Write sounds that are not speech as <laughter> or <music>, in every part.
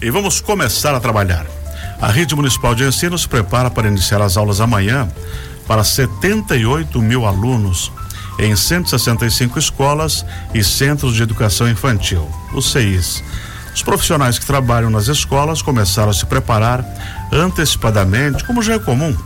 E vamos começar a trabalhar. A Rede Municipal de Ensino se prepara para iniciar as aulas amanhã para 78 mil alunos em 165 escolas e centros de educação infantil, os CEIs. Os profissionais que trabalham nas escolas começaram a se preparar antecipadamente, como já é comum,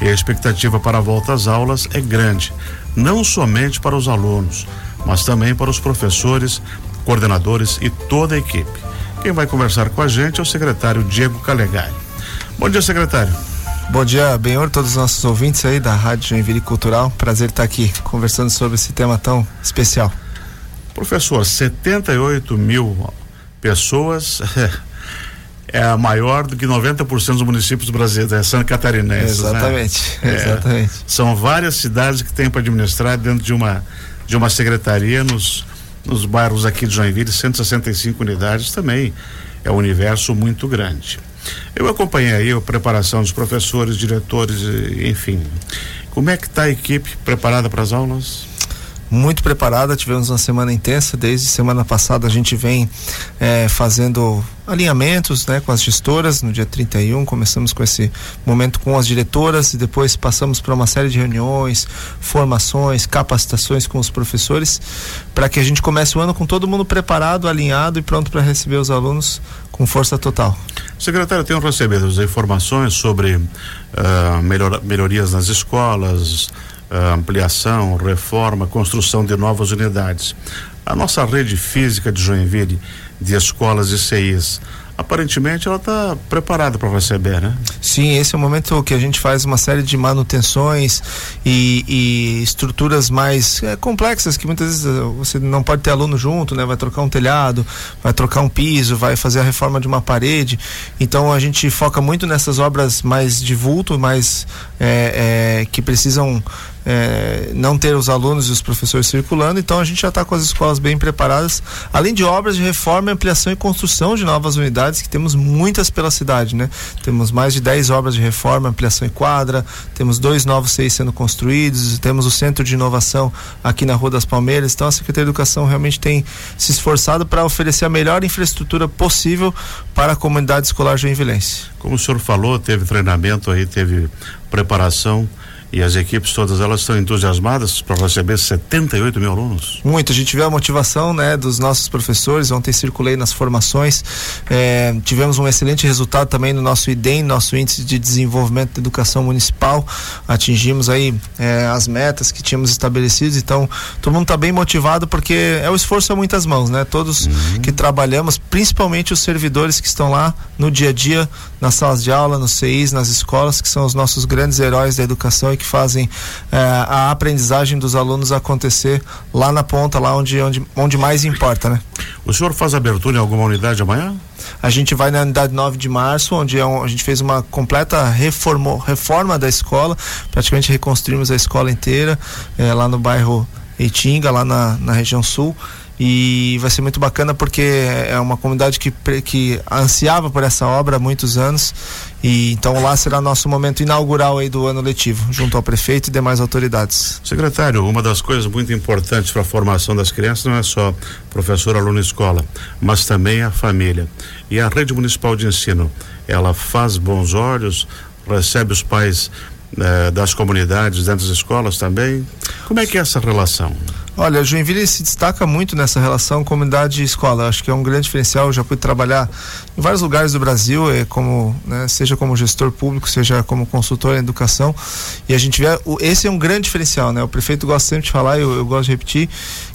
e a expectativa para a volta às aulas é grande, não somente para os alunos, mas também para os professores, coordenadores e toda a equipe. Quem vai conversar com a gente é o secretário Diego Calegari. Bom dia, secretário. Bom dia, Benhor, todos os nossos ouvintes aí da Rádio Joinville Cultural. Prazer estar aqui conversando sobre esse tema tão especial. Professor, 78 mil pessoas <laughs> é maior do que 90% dos municípios brasileiros, é Santa Catarinense. Exatamente, né? exatamente. É, são várias cidades que têm para administrar dentro de uma de uma secretaria nos nos bairros aqui de Joinville, 165 unidades também é um universo muito grande. Eu acompanhei aí a preparação dos professores, diretores, enfim. Como é que está a equipe preparada para as aulas? Muito preparada, tivemos uma semana intensa, desde semana passada a gente vem é, fazendo alinhamentos né, com as gestoras. No dia 31, começamos com esse momento com as diretoras e depois passamos para uma série de reuniões, formações, capacitações com os professores, para que a gente comece o ano com todo mundo preparado, alinhado e pronto para receber os alunos com força total. Secretário, tenho recebido informações sobre uh, melhor, melhorias nas escolas, ampliação, reforma, construção de novas unidades. A nossa rede física de Joinville, de escolas e CIs, aparentemente ela está preparada para receber, né? Sim, esse é o momento que a gente faz uma série de manutenções e, e estruturas mais é, complexas que muitas vezes eh, você não pode ter aluno junto, né? Vai trocar um telhado, vai trocar um piso, vai fazer a reforma de uma parede. Então a gente foca muito nessas obras mais de vulto, mais é, é, que precisam é, não ter os alunos e os professores circulando, então a gente já está com as escolas bem preparadas, além de obras de reforma, ampliação e construção de novas unidades, que temos muitas pela cidade, né? Temos mais de 10 obras de reforma, ampliação e quadra, temos dois novos seis sendo construídos, temos o centro de inovação aqui na Rua das Palmeiras, então a Secretaria de Educação realmente tem se esforçado para oferecer a melhor infraestrutura possível para a comunidade escolar joinvilense. Como o senhor falou, teve treinamento aí, teve preparação e as equipes todas elas estão entusiasmadas para receber 78 mil alunos? Muito, a gente vê a motivação né, dos nossos professores. Ontem circulei nas formações. É, tivemos um excelente resultado também no nosso IDEM, nosso índice de desenvolvimento da educação municipal. Atingimos aí é, as metas que tínhamos estabelecidas. Então, todo mundo está bem motivado porque é o esforço a muitas mãos, né? Todos uhum. que trabalhamos, principalmente os servidores que estão lá no dia a dia, nas salas de aula, nos CIs, nas escolas, que são os nossos grandes heróis da educação e que fazem eh, a aprendizagem dos alunos acontecer lá na ponta, lá onde, onde, onde mais importa, né? O senhor faz abertura em alguma unidade amanhã? A gente vai na unidade 9 de março, onde é um, a gente fez uma completa reforma, reforma da escola, praticamente reconstruímos a escola inteira, eh, lá no bairro Itinga, lá na, na região sul e vai ser muito bacana porque é uma comunidade que, que ansiava por essa obra há muitos anos e então lá será nosso momento inaugural aí do ano letivo, junto ao prefeito e demais autoridades. Secretário, uma das coisas muito importantes para a formação das crianças não é só professor, aluno, escola, mas também a família. E a rede municipal de ensino, ela faz bons olhos, recebe os pais eh, das comunidades dentro das escolas também. Como é que é essa relação? Olha, Joinville se destaca muito nessa relação comunidade escola. Acho que é um grande diferencial. Eu já pude trabalhar em vários lugares do Brasil, é, como, né, seja como gestor público, seja como consultor em educação. E a gente vê, esse é um grande diferencial, né? O prefeito gosta sempre de falar, eu, eu gosto de repetir,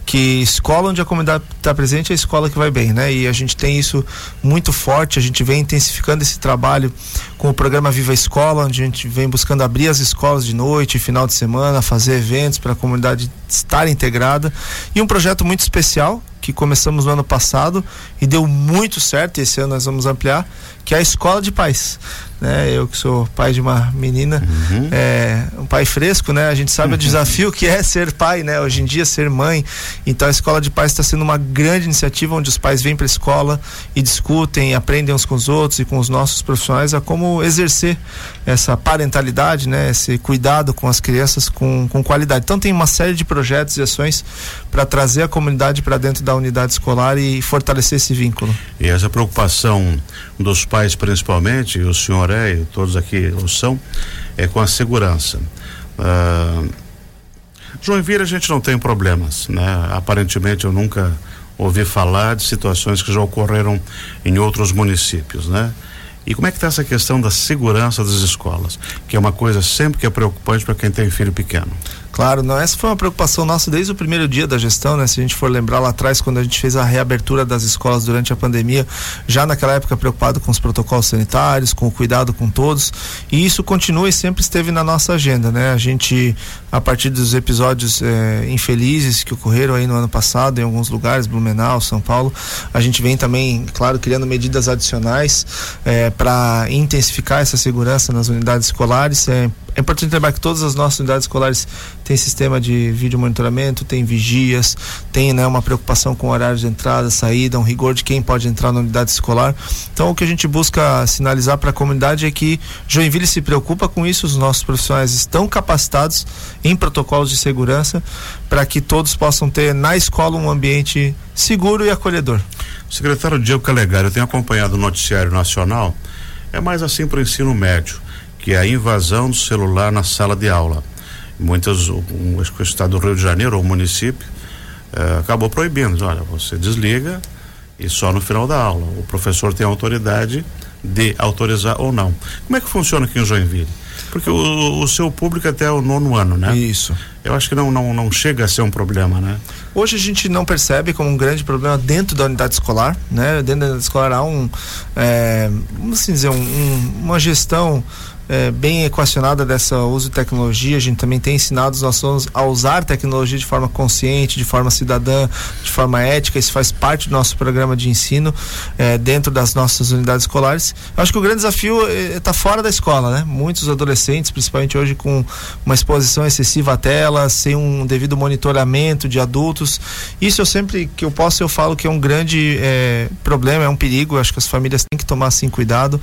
que escola onde a comunidade está presente é a escola que vai bem, né? E a gente tem isso muito forte, a gente vem intensificando esse trabalho com o programa Viva Escola, onde a gente vem buscando abrir as escolas de noite, final de semana, fazer eventos para a comunidade estar integrada. E um projeto muito especial que começamos no ano passado e deu muito certo, esse ano nós vamos ampliar, que é a Escola de Pais né? Eu que sou pai de uma menina, uhum. é, um pai fresco, né? A gente sabe uhum. o desafio que é ser pai, né? Hoje em dia ser mãe. Então a escola de pais está sendo uma grande iniciativa onde os pais vêm para a escola e discutem, aprendem uns com os outros e com os nossos profissionais a como exercer essa parentalidade, né? Esse cuidado com as crianças com, com qualidade. Então tem uma série de projetos e ações para trazer a comunidade para dentro da, unidade escolar e fortalecer esse vínculo. E essa preocupação dos pais, principalmente, o senhor é e todos aqui o são, é com a segurança. Uh, Joinville a gente não tem problemas, né? Aparentemente eu nunca ouvi falar de situações que já ocorreram em outros municípios, né? E como é que está essa questão da segurança das escolas, que é uma coisa sempre que é preocupante para quem tem filho pequeno? Claro, não, essa foi uma preocupação nossa desde o primeiro dia da gestão, né? Se a gente for lembrar lá atrás, quando a gente fez a reabertura das escolas durante a pandemia, já naquela época preocupado com os protocolos sanitários, com o cuidado com todos, e isso continua e sempre esteve na nossa agenda, né? A gente, a partir dos episódios eh, infelizes que ocorreram aí no ano passado em alguns lugares, Blumenau, São Paulo, a gente vem também, claro, criando medidas adicionais eh, para intensificar essa segurança nas unidades escolares. É, é importante lembrar que todas as nossas unidades escolares têm sistema de vídeo monitoramento, tem vigias, tem né, uma preocupação com horários de entrada, saída, um rigor de quem pode entrar na unidade escolar. Então o que a gente busca sinalizar para a comunidade é que Joinville se preocupa com isso, os nossos profissionais estão capacitados em protocolos de segurança para que todos possam ter na escola um ambiente seguro e acolhedor. Secretário Diego Calegari, eu tenho acompanhado o noticiário nacional, é mais assim para o ensino médio que é a invasão do celular na sala de aula. Muitas, acho que o estado do Rio de Janeiro, ou o município, eh, acabou proibindo. Olha, você desliga e só no final da aula. O professor tem autoridade de autorizar ou não. Como é que funciona aqui em Joinville? Porque o, o seu público é até o nono ano, né? Isso. Eu acho que não, não, não chega a ser um problema, né? Hoje a gente não percebe como um grande problema dentro da unidade escolar, né? Dentro da unidade escolar há um, é, vamos assim dizer, um, um, uma gestão é, bem equacionada dessa uso de tecnologia. A gente também tem ensinado os nossos a usar tecnologia de forma consciente, de forma cidadã, de forma ética. Isso faz parte do nosso programa de ensino é, dentro das nossas unidades escolares. Eu acho que o grande desafio está é, fora da escola, né? Muitos adolescentes, principalmente hoje com uma exposição excessiva à tela, sem um devido monitoramento de adultos. Isso eu sempre que eu posso eu falo que é um grande é, problema, é um perigo. Eu acho que as famílias têm que tomar assim cuidado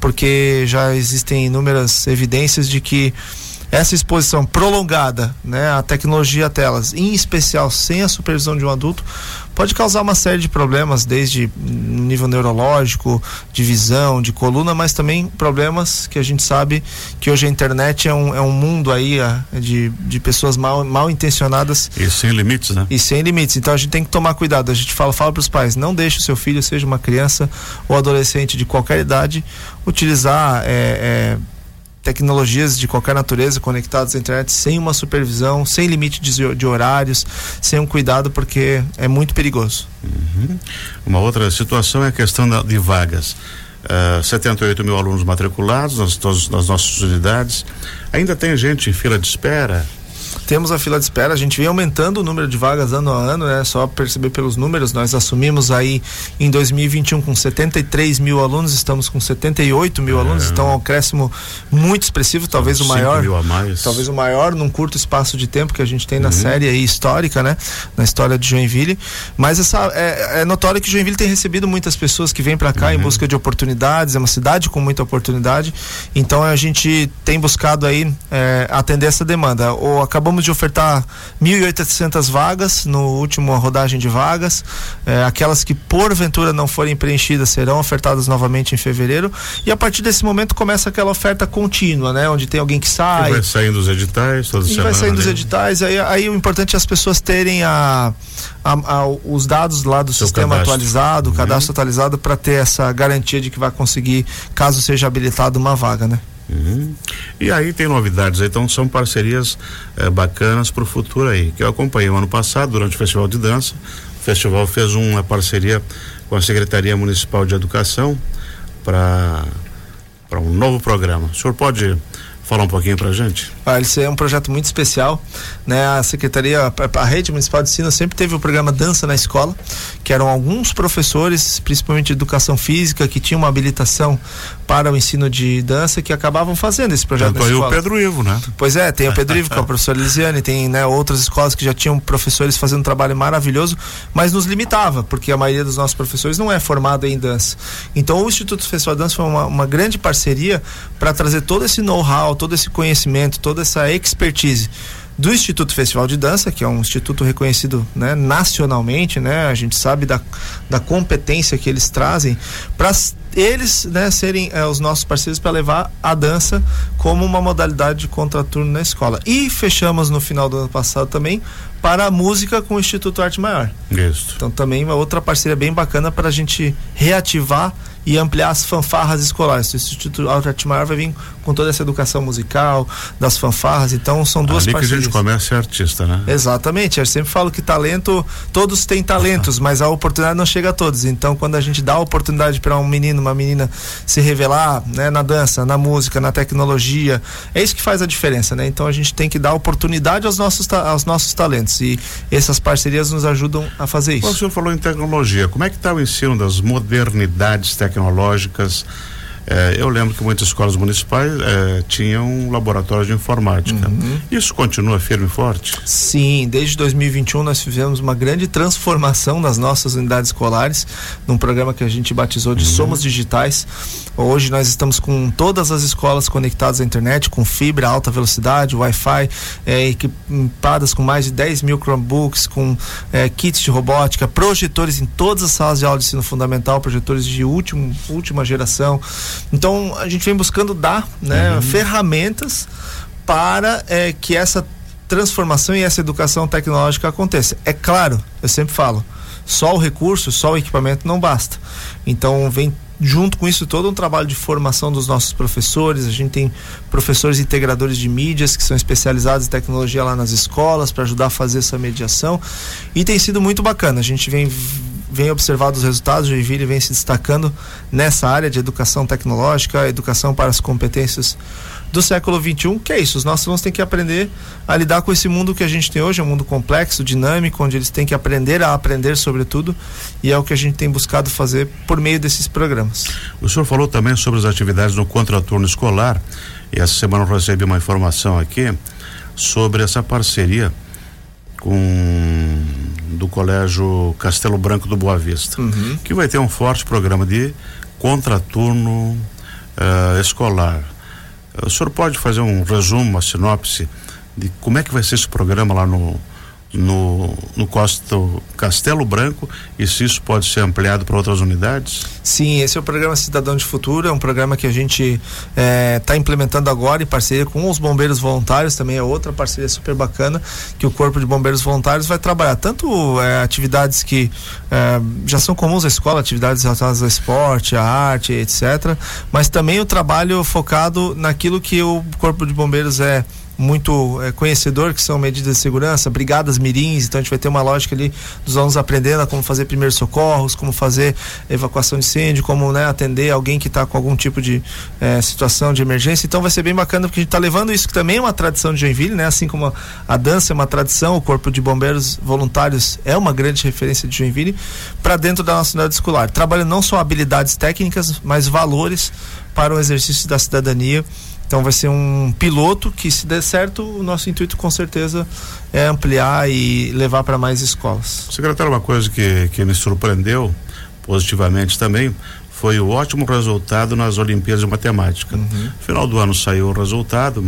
porque já existem inúmeras evidências de que essa exposição prolongada, né, à tecnologia telas, em especial sem a supervisão de um adulto, pode causar uma série de problemas, desde nível neurológico, de visão, de coluna, mas também problemas que a gente sabe que hoje a internet é um, é um mundo aí a, de, de pessoas mal, mal intencionadas. E sem limites, né? E sem limites. Então a gente tem que tomar cuidado. A gente fala, fala para os pais, não deixe o seu filho, seja uma criança ou adolescente de qualquer idade, utilizar. É, é, tecnologias de qualquer natureza conectadas à internet sem uma supervisão, sem limite de, de horários, sem um cuidado, porque é muito perigoso. Uhum. Uma outra situação é a questão da, de vagas. Uh, 78 mil alunos matriculados nas, nas nossas unidades. Ainda tem gente em fila de espera? Temos a fila de espera, a gente vem aumentando o número de vagas ano a ano, né? Só perceber pelos números, nós assumimos aí em 2021 com 73 mil alunos, estamos com 78 mil é. alunos, então é um crescimento muito expressivo, talvez o maior. Mil a mais. Talvez o maior num curto espaço de tempo que a gente tem na uhum. série aí histórica, né? Na história de Joinville. Mas essa é, é notório que Joinville tem recebido muitas pessoas que vêm para cá uhum. em busca de oportunidades, é uma cidade com muita oportunidade. Então a gente tem buscado aí é, atender essa demanda. Ou acabamos acabamos de ofertar 1.800 vagas no último rodagem de vagas. É, aquelas que porventura não forem preenchidas serão ofertadas novamente em fevereiro. E a partir desse momento começa aquela oferta contínua, né? Onde tem alguém que sai. E vai saindo os editais toda e semana. Vai saindo os né? editais. Aí, aí o importante é as pessoas terem a, a, a os dados lá do Seu sistema cadastro. atualizado, o cadastro uhum. atualizado, para ter essa garantia de que vai conseguir, caso seja habilitada uma vaga, né? E aí tem novidades, então são parcerias eh, bacanas para o futuro aí, que eu acompanhei o ano passado durante o Festival de Dança. O festival fez uma parceria com a Secretaria Municipal de Educação para para um novo programa. O senhor pode falar um pouquinho para a gente? Ah, esse é um projeto muito especial, né? A secretaria, a, a rede municipal de ensino sempre teve o programa Dança na Escola, que eram alguns professores, principalmente de educação física, que tinham uma habilitação para o ensino de dança, que acabavam fazendo esse projeto Tanto escola. o Pedro Ivo, né? Pois é, tem o Pedro Ivo, que é o professor Elisiane, tem né, outras escolas que já tinham professores fazendo um trabalho maravilhoso, mas nos limitava, porque a maioria dos nossos professores não é formado em dança. Então o Instituto Festival de Dança foi uma, uma grande parceria para trazer todo esse know-how, todo esse conhecimento, toda essa expertise do Instituto Festival de Dança, que é um instituto reconhecido né, nacionalmente, né? A gente sabe da, da competência que eles trazem para eles né, serem é, os nossos parceiros para levar a dança como uma modalidade de contraturno na escola. E fechamos no final do ano passado também para a música com o Instituto Arte Maior. Isso. Então também uma outra parceria bem bacana para a gente reativar e ampliar as fanfarras escolares. O Instituto Arte Maior vai vir com toda essa educação musical, das fanfarras, então são duas Ali parcerias. que a gente começa é artista, né? Exatamente, eu sempre falo que talento, todos têm talentos, <laughs> mas a oportunidade não chega a todos. Então quando a gente dá a oportunidade para um menino, uma menina se revelar, né, na dança, na música, na tecnologia, é isso que faz a diferença, né? Então a gente tem que dar oportunidade aos nossos, aos nossos talentos e essas parcerias nos ajudam a fazer isso. O senhor falou em tecnologia, como é que está o ensino das modernidades tecnológicas tecnológicas é, eu lembro que muitas escolas municipais é, tinham laboratórios de informática. Uhum. Isso continua firme e forte? Sim, desde 2021 nós fizemos uma grande transformação nas nossas unidades escolares, num programa que a gente batizou de uhum. Somos Digitais. Hoje nós estamos com todas as escolas conectadas à internet, com fibra, alta velocidade, Wi-Fi, é, equipadas com mais de 10 mil Chromebooks, com é, kits de robótica, projetores em todas as salas de aula de ensino fundamental, projetores de último, última geração. Então a gente vem buscando dar né, uhum. ferramentas para é, que essa transformação e essa educação tecnológica aconteça. É claro, eu sempre falo, só o recurso, só o equipamento não basta. Então vem junto com isso todo um trabalho de formação dos nossos professores. A gente tem professores integradores de mídias que são especializados em tecnologia lá nas escolas para ajudar a fazer essa mediação e tem sido muito bacana. A gente vem vem observado os resultados, Joinville vem se destacando nessa área de educação tecnológica, educação para as competências do século XXI, que é isso, os nossos alunos têm que aprender a lidar com esse mundo que a gente tem hoje, é um mundo complexo, dinâmico, onde eles têm que aprender a aprender sobre tudo, e é o que a gente tem buscado fazer por meio desses programas. O senhor falou também sobre as atividades no contraturno escolar, e essa semana eu recebi uma informação aqui sobre essa parceria com do Colégio Castelo Branco do Boa Vista, uhum. que vai ter um forte programa de contraturno uh, escolar. O senhor pode fazer um resumo, uma sinopse de como é que vai ser esse programa lá no, no, no Costo Castelo Branco e se isso pode ser ampliado para outras unidades? Sim, esse é o programa Cidadão de Futuro, é um programa que a gente está é, tá implementando agora em parceria com os bombeiros voluntários, também é outra parceria super bacana, que o Corpo de Bombeiros Voluntários vai trabalhar tanto é, atividades que é, já são comuns à escola, atividades relacionadas ao esporte, à arte, etc., mas também o trabalho focado naquilo que o Corpo de Bombeiros é muito é, conhecedor, que são medidas de segurança, brigadas mirins, então a gente vai ter uma lógica ali dos alunos aprendendo a como fazer primeiros socorros, como fazer evacuação de incêndio, como né, atender alguém que está com algum tipo de é, situação de emergência. Então vai ser bem bacana porque a gente está levando isso que também é uma tradição de Joinville, né? Assim como a, a dança é uma tradição, o Corpo de Bombeiros Voluntários é uma grande referência de Joinville, para dentro da nossa unidade escolar. Trabalhando não só habilidades técnicas, mas valores para o exercício da cidadania então vai ser um piloto que, se der certo, o nosso intuito com certeza é ampliar e levar para mais escolas. Secretário, uma coisa que, que me surpreendeu positivamente também foi o ótimo resultado nas Olimpíadas de Matemática. Uhum. Final do ano saiu o resultado,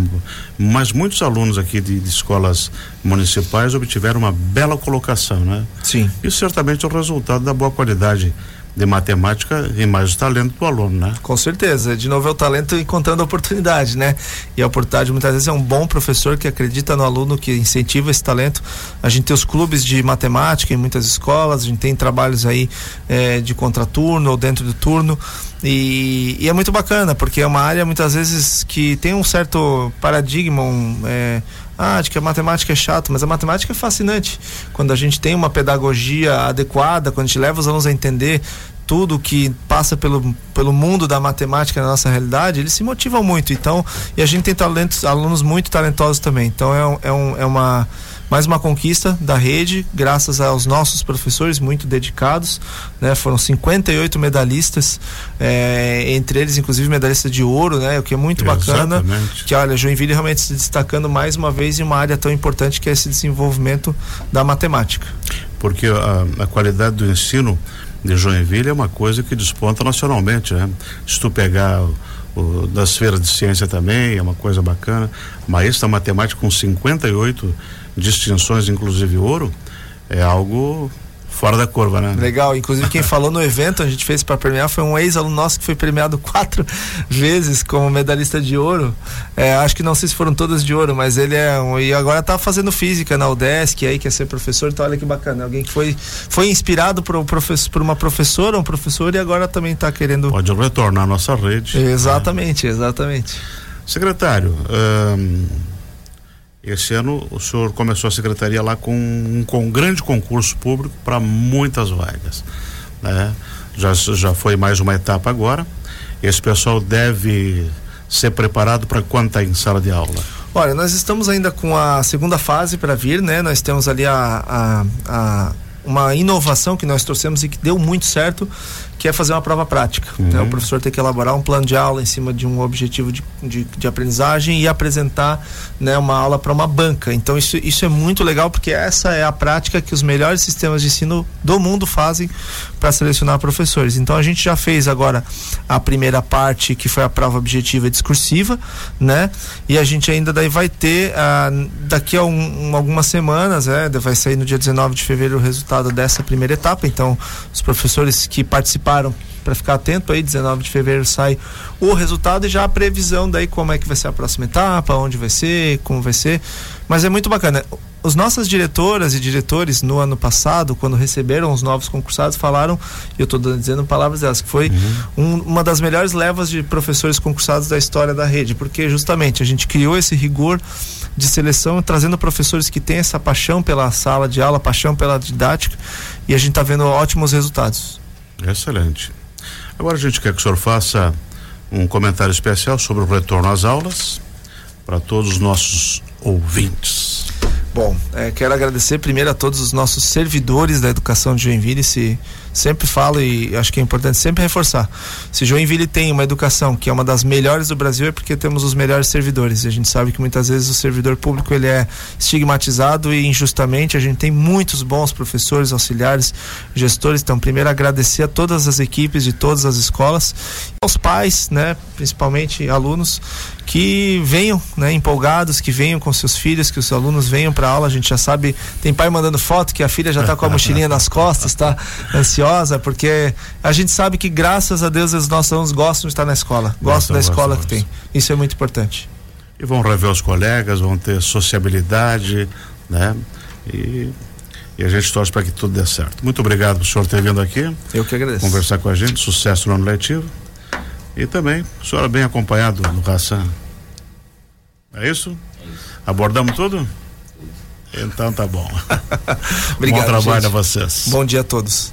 mas muitos alunos aqui de, de, escolas municipais obtiveram uma bela colocação, né? Sim. Isso certamente é o resultado da boa qualidade de matemática e mais o talento do aluno, né? Com certeza. De novo é o talento encontrando a oportunidade, né? E a oportunidade muitas vezes é um bom professor que acredita no aluno, que incentiva esse talento. A gente tem os clubes de matemática em muitas escolas, a gente tem trabalhos aí é, de contraturno ou dentro do turno. E, e, é muito bacana, porque é uma área muitas vezes que tem um certo paradigma, um, é, ah, de que a matemática é chato, mas a matemática é fascinante. Quando a gente tem uma pedagogia adequada, quando a gente leva os alunos a entender tudo que passa pelo, pelo mundo da matemática na nossa realidade, eles se motivam muito. Então, e a gente tem talentos, alunos muito talentosos também. Então, é, é, um, é uma mais uma conquista da rede, graças aos nossos professores muito dedicados, né? Foram 58 medalhistas, é, entre eles, inclusive, medalhista de ouro, né? O que é muito bacana. Que olha, Joinville realmente se destacando mais uma vez em uma área tão importante que é esse desenvolvimento da matemática. Porque a, a qualidade do ensino de Joinville é uma coisa que desponta nacionalmente, né? Se tu pegar o, das feiras de ciência também, é uma coisa bacana. Maestro da matemática com 58 distinções, inclusive ouro, é algo fora da curva, né? Legal. Inclusive, quem falou no evento, a gente fez para premiar, foi um ex-aluno nosso que foi premiado quatro <laughs> vezes como medalhista de ouro. É, acho que não sei se foram todas de ouro, mas ele é um. E agora tá fazendo física na UDESC, aí quer ser professor, então olha que bacana. Alguém que foi, foi inspirado por, um professor, por uma professora, um professor, e agora também está querendo. Pode retornar à nossa rede. Exatamente, né? exatamente. Secretário, esse ano o senhor começou a secretaria lá com um, com um grande concurso público para muitas vagas. Né? Já, já foi mais uma etapa agora. Esse pessoal deve ser preparado para quando está em sala de aula? Olha, nós estamos ainda com a segunda fase para vir, né? Nós temos ali a, a, a uma inovação que nós trouxemos e que deu muito certo, que é fazer uma prova prática. Uhum. Né? O professor tem que elaborar um plano de aula em cima de um objetivo de, de, de aprendizagem e apresentar né, uma aula para uma banca. Então isso, isso é muito legal porque essa é a prática que os melhores sistemas de ensino do mundo fazem para selecionar professores. Então a gente já fez agora a primeira parte que foi a prova objetiva discursiva, né? E a gente ainda daí vai ter ah, daqui a um, um, algumas semanas, né? Vai sair no dia 19 de fevereiro o resultado dessa primeira etapa. Então os professores que participaram participaram para ficar atento aí, 19 de fevereiro sai o resultado e já a previsão daí como é que vai ser a próxima etapa, onde vai ser, como vai ser. Mas é muito bacana. Os nossas diretoras e diretores no ano passado, quando receberam os novos concursados, falaram, e eu estou dizendo palavras delas, que foi uhum. um, uma das melhores levas de professores concursados da história da rede, porque justamente a gente criou esse rigor de seleção, trazendo professores que têm essa paixão pela sala de aula, paixão pela didática, e a gente está vendo ótimos resultados. Excelente. Agora a gente quer que o senhor faça um comentário especial sobre o retorno às aulas para todos os nossos ouvintes. Bom, é, quero agradecer primeiro a todos os nossos servidores da educação de Joinville. Se sempre falo e acho que é importante sempre reforçar. Se Joinville tem uma educação que é uma das melhores do Brasil é porque temos os melhores servidores. E a gente sabe que muitas vezes o servidor público ele é estigmatizado e injustamente. A gente tem muitos bons professores, auxiliares, gestores. Então, primeiro agradecer a todas as equipes de todas as escolas, aos pais, né, principalmente alunos que venham né, empolgados, que venham com seus filhos, que os alunos venham para aula. A gente já sabe, tem pai mandando foto que a filha já está com a mochilinha nas costas, tá ansiosa, <laughs> porque a gente sabe que graças a Deus os nossos alunos gostam de estar na escola, gostam da escola que tem. Isso é muito importante. E vão rever os colegas, vão ter sociabilidade, né? E e a gente torce para que tudo dê certo. Muito obrigado por senhor ter vindo aqui. Eu que agradeço. Conversar com a gente, sucesso no ano letivo. E também, o senhor é bem acompanhado no Raçã. É isso? É isso. Abordamos tudo? Então tá bom. <laughs> Obrigado, bom trabalho gente. a vocês. Bom dia a todos.